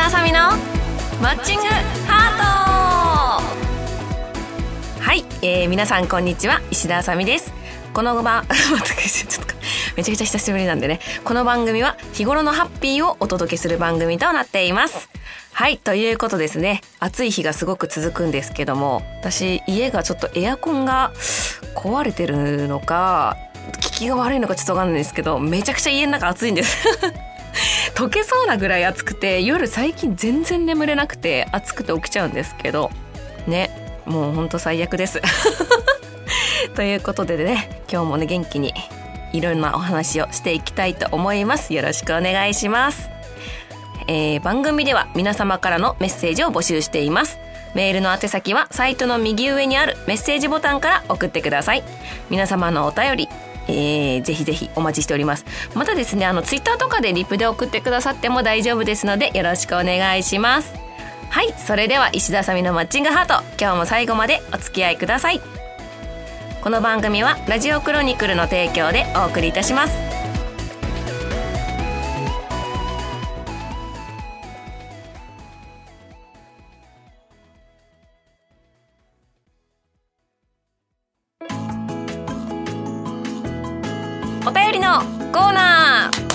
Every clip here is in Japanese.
田あさみのマッチングハート。はい、えー、皆さんこんにちは。石田あさみです。この番 めちゃくちゃ久しぶりなんでね。この番組は日頃のハッピーをお届けする番組となっています。はいということですね。暑い日がすごく続くんですけども私家がちょっとエアコンが壊れてるのか効きが悪いのかちょっとわかんないんですけどめちゃくちゃ家の中暑いんです。溶けそうなぐらい暑くて夜最近全然眠れなくて暑くて起きちゃうんですけどねもうほんと最悪です。ということでね今日もね元気にいろんなお話をしていきたいと思います。よろしくお願いします。えー、番組では皆様からのメッセージを募集しています。メールの宛先はサイトの右上にあるメッセージボタンから送ってください。皆様のお便りえー、ぜひぜひお待ちしております。またですねあのツイッターとかでリプで送ってくださっても大丈夫ですのでよろしくお願いします。はいそれでは石田さみのマッチングハート今日も最後までお付き合いください。この番組はラジオクロニクルの提供でお送りいたします。お便りのコーナー。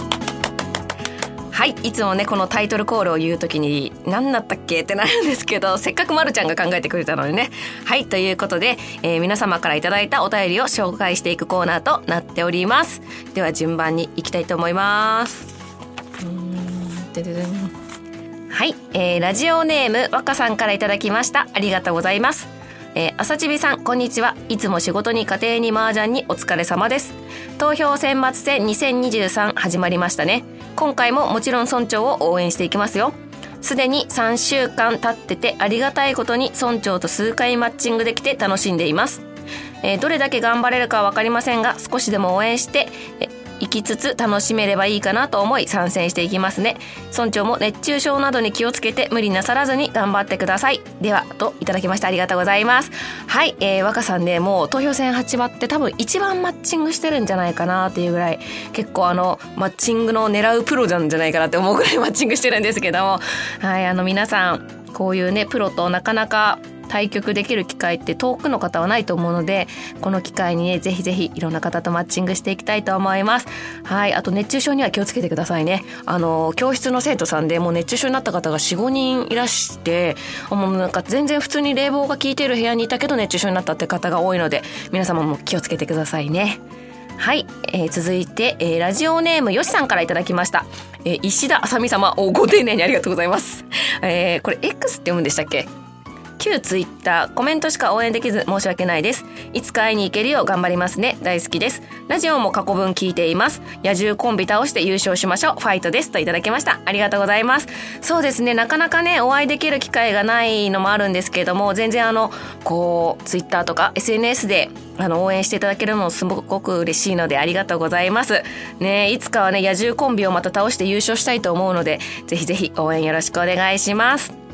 はいいつもねこのタイトルコールを言う時に何だったっけってなるんですけど せっかくまるちゃんが考えてくれたのでね。はいということで、えー、皆様から頂いたお便りを紹介していくコーナーとなっております。では順番にいきたいと思います。はい、えー、ラジオネーム若さんから頂きました。ありがとうございます。えー、朝ちびさんこんにちは。いつも仕事に家庭に麻雀にお疲れ様です。投票選抜戦2023始まりましたね。今回ももちろん村長を応援していきますよ。すでに3週間経っててありがたいことに村長と数回マッチングできて楽しんでいます。えー、どれだけ頑張れるかは分かりませんが少しでも応援して、え行きつつ楽しめればいいかなと思い参戦していきますね。村長も熱中症などに気をつけて無理なさらずに頑張ってください。ではといただきましたありがとうございます。はい、えー、若さんねもう投票戦始まって多分一番マッチングしてるんじゃないかなっていうぐらい結構あのマッチングの狙うプロなんじゃないかなって思うぐらいマッチングしてるんですけども。はいあの皆さんこういうねプロとなかなか対局できる機会って遠くの方はないと思うのでこの機会にねぜひぜひいろんな方とマッチングしていきたいと思います。はいあと熱中症には気をつけてくださいね。あの教室の生徒さんでもう熱中症になった方が45人いらしてもうなんか全然普通に冷房が効いてる部屋にいたけど熱中症になったって方が多いので皆様も気をつけてくださいね。はい、えー、続いて、えー、ラジオネームよしさんからいただきました、えー、石田あさみ様おご丁寧にありがとうございます、えー、これ X って読むんでしたっけ？旧ツイッターコメントしか応援できず申し訳ないです。いつか会いに行けるよう頑張りますね。大好きです。ラジオも過去分聞いています。野獣コンビ倒して優勝しましょう。ファイトです。といただきました。ありがとうございます。そうですね。なかなかねお会いできる機会がないのもあるんですけれども全然あのこうツイッターとか SNS であの応援していただけるのもすごく嬉しいのでありがとうございます。ねいつかはね野獣コンビをまた倒して優勝したいと思うのでぜひぜひ応援よろしくお願いします。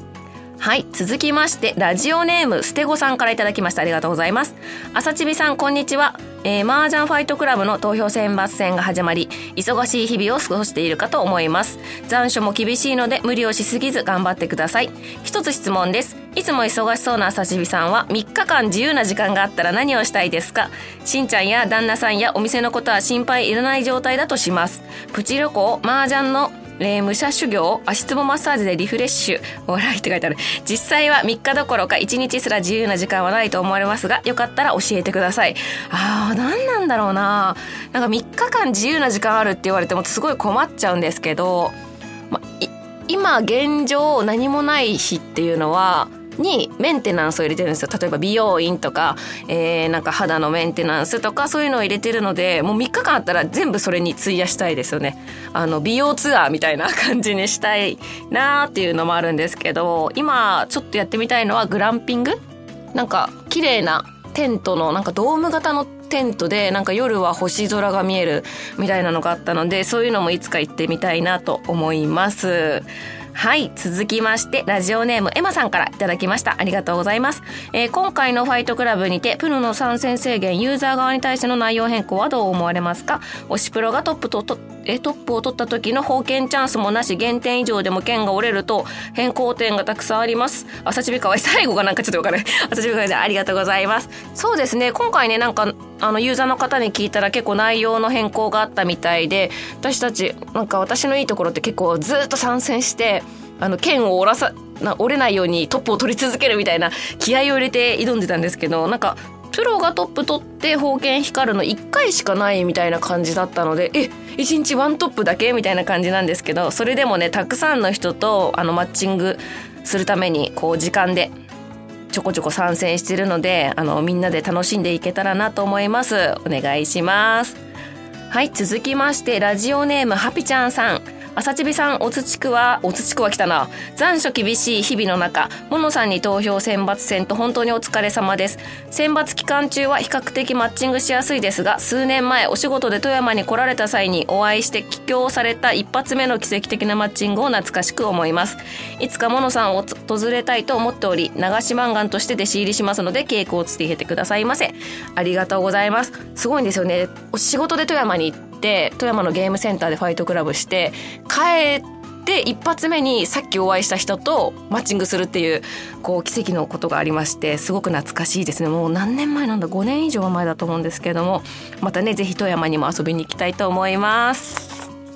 はい続きましてラジオネームステゴさんからいただきました。ありがとうございます。朝ちびさんこんにちは。えー、麻雀ファイトクラブの投票選抜戦が始まり忙しい日々を過ごしているかと思います。残暑も厳しいので無理をしすぎず頑張ってください。一つ質問です。いつも忙しそうな朝ちびさんは3日間自由な時間があったら何をしたいですか？しんちゃんや旦那さんやお店のことは心配いらない状態だとします。プチ旅行麻雀のえー、武者修行足つぼマッサージでリフレッシュ笑いって書いてある。実際は3日どころか1日すら自由な時間はないと思われますがよかったら教えてください。ああ何なんだろうな。なんか3日間自由な時間あるって言われてもすごい困っちゃうんですけど、ま、今現状何もない日っていうのはにメンテナンスを入れてるんですよ。例えば美容院とか、えー、なんか肌のメンテナンスとかそういうのを入れてるのでもう3日間あったら全部それに費やしたいですよね。あの美容ツアーみたいな感じにしたいなーっていうのもあるんですけど今ちょっとやってみたいのはグランピング。なんか綺麗なテントのなんかドーム型のテントでなんか夜は星空が見えるみたいなのがあったのでそういうのもいつか行ってみたいなと思います。はい続きましてラジオネームエマさんからいただきました。ありがとうございます、えー、今回のファイトクラブにてプロの参戦制限ユーザー側に対しての内容変更はどう思われますか？推しプロがトップととえトップを取った時の封建チャンスもなし減点以上でも剣が折れると変更点がたくさんあります。朝ちびかわい最後がなんかちょっとわかる朝ちびかわい。ありがとうございます。そうですね。今回ねなんかあのユーザーの方に聞いたら結構内容の変更があったみたいで私たちなんか私のいいところって結構ずっと参戦してあの剣を折らさな折れないようにトップを取り続けるみたいな気合を入れて挑んでたんですけどなんかプロがトップ取って宝剣光るの1回しかないみたいな感じだったのでえ1日ワントップだけみたいな感じなんですけどそれでもねたくさんの人とあのマッチングするためにこう時間でちょこちょこ参戦してるのであのみんなで楽しんでいけたらなと思います。お願いします。はい続きましてラジオネームハピちゃんさん。朝ちびさん、おつちくは、おつちくは来たな。残暑厳しい日々の中、モノさんに投票選抜戦と本当にお疲れ様です。選抜期間中は比較的マッチングしやすいですが、数年前お仕事で富山に来られた際にお会いして帰郷された一発目の奇跡的なマッチングを懐かしく思います。いつかモノさんを訪れたいと思っており、流し漫画として弟子入りしますので、稽古をつけてくださいませ。ありがとうございます。すごいんですよね。お仕事で富山に行ってて富山のゲームセンターでファイトクラブして帰って一発目にさっきお会いした人とマッチングするっていうこう奇跡のことがありましてすごく懐かしいですねもう何年前なんだ？5年以上前だと思うんですけれどもまたね是非富山にも遊びに行きたいと思います。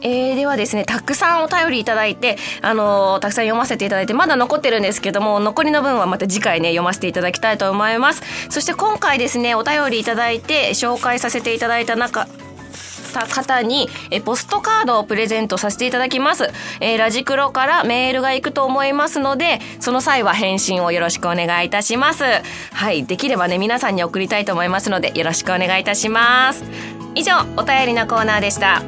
えー、ではですね、たくさんお便りいただいて、あのー、たくさん読ませていただいて、まだ残ってるんですけども、残りの分はまた次回ね、読ませていただきたいと思います。そして今回ですね、お便りいただいて、紹介させていただいた中、た方にえポストカードをプレゼントさせていただきます、えー、ラジクロからメールが行くと思いますのでその際は返信をよろしくお願いいたします。はいできればね皆さんに送りたいと思いますのでよろしくお願いいたします。以上お便りのコーナーでした。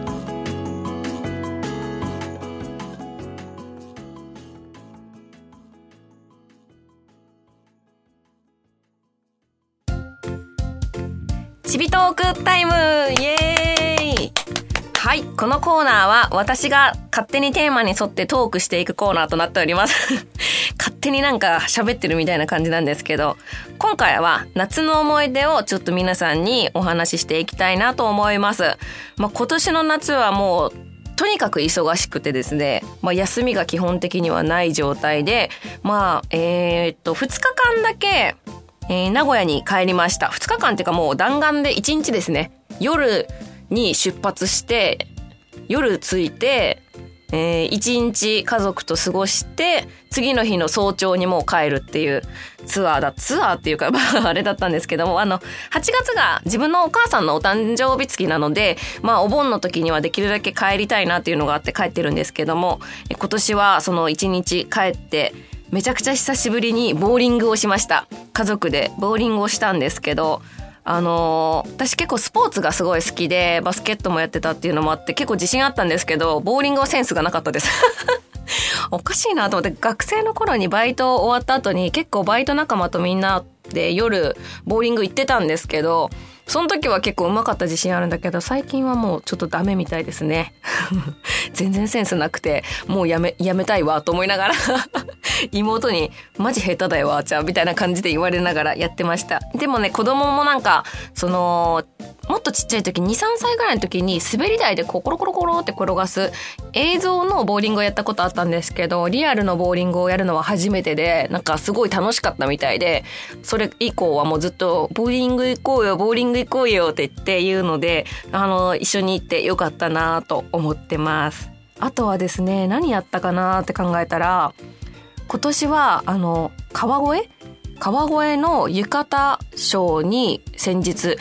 ちびトークタイム！イエーイ！はい。このコーナーは私が勝手にテーマに沿ってトークしていくコーナーとなっております 勝手になんか喋ってるみたいな感じなんですけど、今回は夏の思い出をちょっと皆さんにお話ししていきたいなと思います。まあ、今年の夏はもうとにかく忙しくてですね、まあ、休みが基本的にはない状態で、まあ、えー、っと、2日間だけ、えー、名古屋に帰りました。2日間っていうかもう弾丸で1日ですね。夜に出発して夜着いて、えー、一日家族と過ごして次の日の早朝にもう帰るっていうツアーだツアーっていうか あれだったんですけどもあの8月が自分のお母さんのお誕生日月なのでまあお盆の時にはできるだけ帰りたいなっていうのがあって帰ってるんですけども今年はその一日帰ってめちゃくちゃ久しぶりにボーリングをしました。家族でボーリングをしたんですけどあのー、私結構スポーツがすごい好きでバスケットもやってたっていうのもあって結構自信あったんですけどボーリングはセンスがなかったです。おかしいなと思って学生の頃にバイト終わった後に結構バイト仲間とみんなで夜ボーリング行ってたんですけどその時は結構うまかった自信あるんだけど最近はもうちょっとダメみたいですね。全然センスなくてもうやめやめたいわと思いながら。妹にマジ下手だよわーちゃんみたいな感じで言われながらやってましたでもね子供もなんかそのもっとちっちゃい時23歳ぐらいの時に滑り台でコロコロコロって転がす映像のボーリングをやったことあったんですけどリアルのボーリングをやるのは初めてでなんかすごい楽しかったみたいでそれ以降はもうずっとボーリング行こうよボーリング行こうよって言って言うのであの一緒に行ってよかったなと思ってます。あとはですね何やったかなって考えたら今年はあの川越？川越の浴衣ショーに先日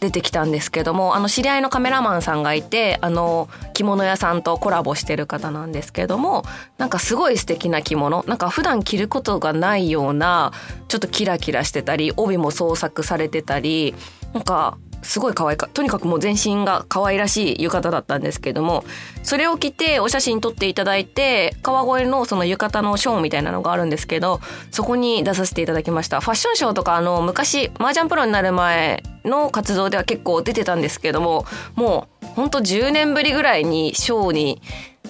出てきたんですけどもあの知り合いのカメラマンさんがいてあの着物屋さんとコラボしてる方なんですけどもなんかすごい素敵な着物。なんか普段着ることがないようなちょっとキラキラしてたり帯も創作されてたりなんかすごい可愛いかとにかくもう全身が可愛らしい浴衣だったんですけれどもそれを着てお写真撮っていただいて川越のその浴衣のショーみたいなのがあるんですけどそこに出させていただきました。ファッションショーとかあの昔麻雀プロになる前の活動では結構出てたんですけどももうほんと10年ぶりぐらいにショーに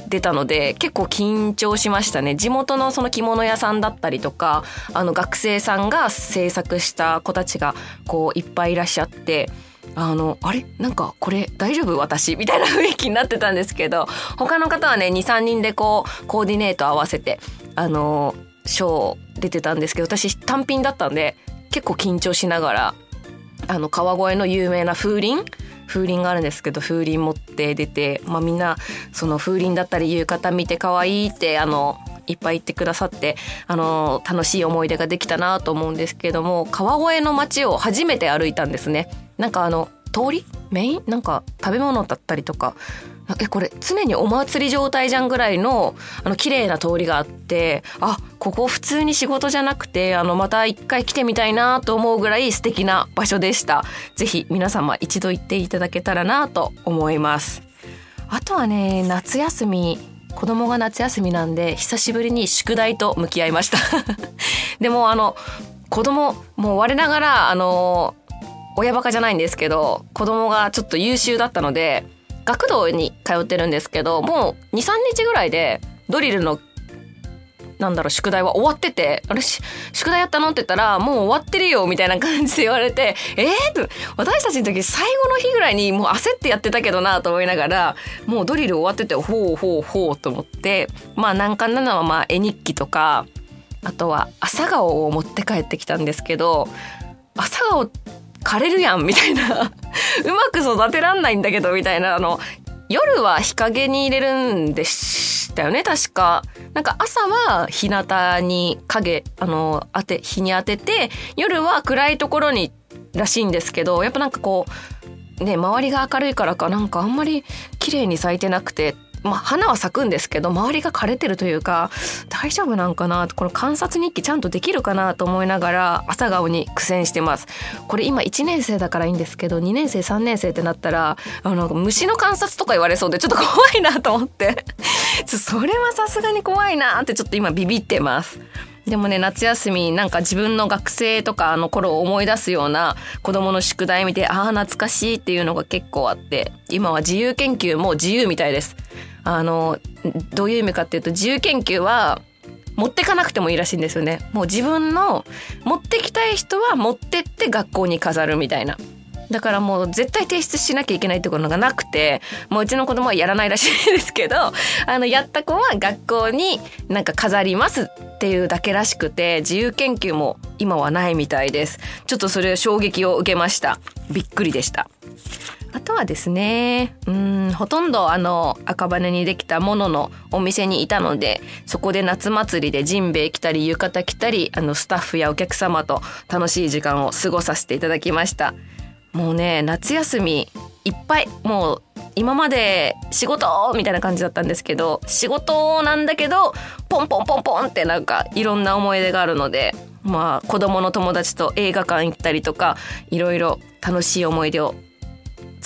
出たので結構緊張しましたね。地元のその着物屋さんだったりとかあの学生さんが制作した子たちがこういっぱいいらっしゃってあのあれ？なんかこれ大丈夫？私？みたいな雰囲気になってたんですけど他の方はね23人でこうコーディネート合わせてあのショー出てたんですけど私単品だったんで結構緊張しながらあの川越の有名な風鈴？風鈴があるんですけど風鈴持って出て、まあ、みんなその風鈴だったり浴衣見て可愛いってあのいっぱい言ってくださってあの楽しい思い出ができたなと思うんですけども川越の街を初めて歩いたんですね。なんかあの通り？メイン？なんか食べ物だったりとか。えこれ常にお祭り状態じゃんぐらいのあの綺麗な通りがあってあここ普通に仕事じゃなくてあのまた一回来てみたいなと思うぐらい素敵な場所でした。ぜひ皆様一度行っていただけたらなと思います。あとはね夏休み。子供が夏休みなんで久しぶりに宿題と向き合いました。でもあの子供もう我ながらあの親バカじゃないんですけど子供がちょっと優秀だったので学童に通ってるんですけどもう23日ぐらいでドリルのなんだろう宿題は終わってて「あれ宿題やったの?」って言ったら「もう終わってるよ」みたいな感じで言われて「えー?」と私たちの時最後の日ぐらいにもう焦ってやってたけどなと思いながらもうドリル終わっててほうほうほうと思ってまあ難関なのはまあ絵日記とかあとは朝顔を持って帰ってきたんですけど朝顔って枯れるやんみたいな うまく育てらんないんだけどみたいなあの夜は日陰に入れるんでしたよね確か。なんか朝は日向に影あの当て日に当てて夜は暗いところにらしいんですけどやっぱなんかこうね周りが明るいからかなんかあんまり綺麗に咲いてなくてまあ、花は咲くんですけど周りが枯れてるというか大丈夫なんかなこの観察日記ちゃんとできるかなと思いながら朝顔に苦戦してます。これ今1年生だからいいんですけど2年生3年生ってなったらあの虫の観察とか言われそうでちょっと怖いなと思って。それはさすがに怖いなってちょっと今ビビってます。でもね夏休みなんか自分の学生とかの頃を思い出すような子供の宿題見てああ懐かしいっていうのが結構あって今は自由研究も自由みたいです。あのどういう意味かっていうと自由研究は持ってかなくてもいいらしいんですよね。もう自分の持ってきたい人は持ってって学校に飾るみたいな。だからもう絶対提出しなきゃいけないってことがなくてもううちの子供はやらないらしいですけど あのやった子は学校になんか飾りますっていうだけらしくて自由研究も今はないみたいです。ちょっとそれ衝撃を受けました。びっくりでした。あとはですねうんほとんどあの赤羽にできたもののお店にいたのでそこで夏祭りでジンベエ来たり浴衣着たりあのスタッフやお客様と楽しい時間を過ごさせていただきました。もうね夏休みいっぱいもう今まで仕事みたいな感じだったんですけど仕事なんだけどポンポンポンポンってなんかいろんな思い出があるのでまあ子供の友達と映画館行ったりとかいろいろ楽しい思い出を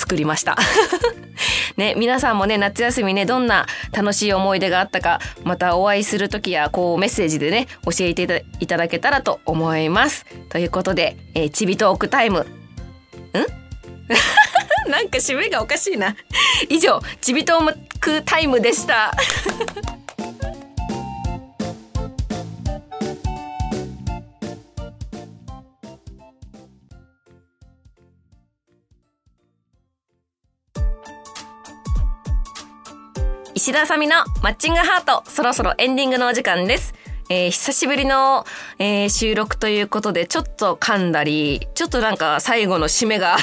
作りました ね、皆さんもね、夏休みね、どんな楽しい思い出があったか、またお会いする時や、こう、メッセージでね、教えていただけたらと思います。ということで、えー、ちびトークタイム、ん？なんか締めがおかしいな。以上、ちびとークタイムでした。石田あさみのマッチングハート、そろそろエンディングのお時間です。えー、久しぶりの、えー、収録ということで、ちょっと噛んだり、ちょっとなんか最後の締めが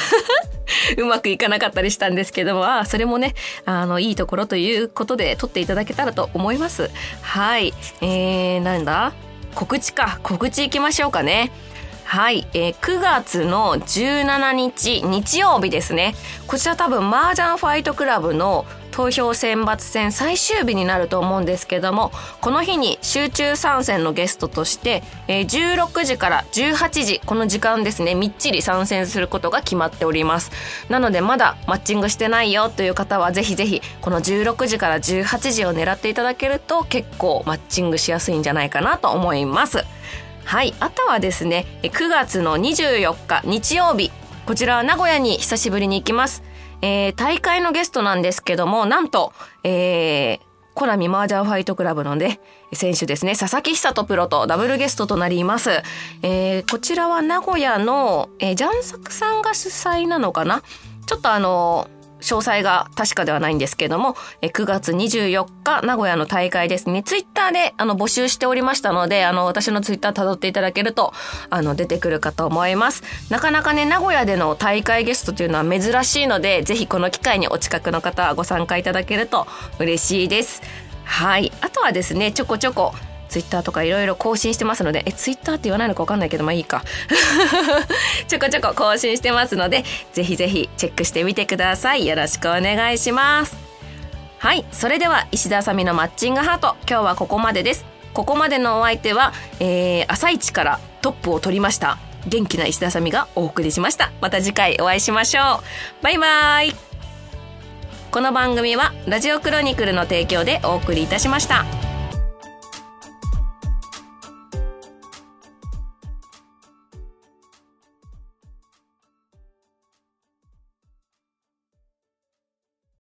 うまくいかなかったりしたんですけども、あそれもね、あの、いいところということで撮っていただけたらと思います。はい。えー、なんだ？告知か。告知行きましょうかね。はい、えー、9月の17日日曜日ですね。こちら多分麻雀ファイトクラブの投票選抜戦最終日になると思うんですけどもこの日に集中参戦のゲストとして、えー、16時から18時この時間ですねみっちり参戦することが決まっておりますなのでまだマッチングしてないよという方はぜひぜひこの16時から18時を狙っていただけると結構マッチングしやすいんじゃないかなと思いますはい。あとはですね、9月の24日日曜日、こちらは名古屋に久しぶりに行きます。えー、大会のゲストなんですけども、なんと、えー、コナミマージャンファイトクラブのね、選手ですね、佐々木久人プロとダブルゲストとなります。えー、こちらは名古屋の、えー、ジャンサクさんが主催なのかな？ちょっとあの詳細が確かではないんですけども、9月24日、名古屋の大会ですね、ツイッターであの募集しておりましたので、あの、私のツイッター辿っていただけると、あの、出てくるかと思います。なかなかね、名古屋での大会ゲストというのは珍しいので、ぜひこの機会にお近くの方はご参加いただけると嬉しいです。はい。あとはですね、ちょこちょこ、ツイッターとかいろいろ更新してますので、え、ツイッターって言わないのかわかんないけど、まあいいか。ちょこちょこ更新してますので、ぜひぜひチェックしてみてください。よろしくお願いします。はい。それでは、石田あさみのマッチングハート。今日はここまでです。ここまでのお相手は、えー、朝一からトップを取りました。元気な石田あさみがお送りしました。また次回お会いしましょう。バイバイ。この番組はラジオクロニクルの提供でお送りいたしました。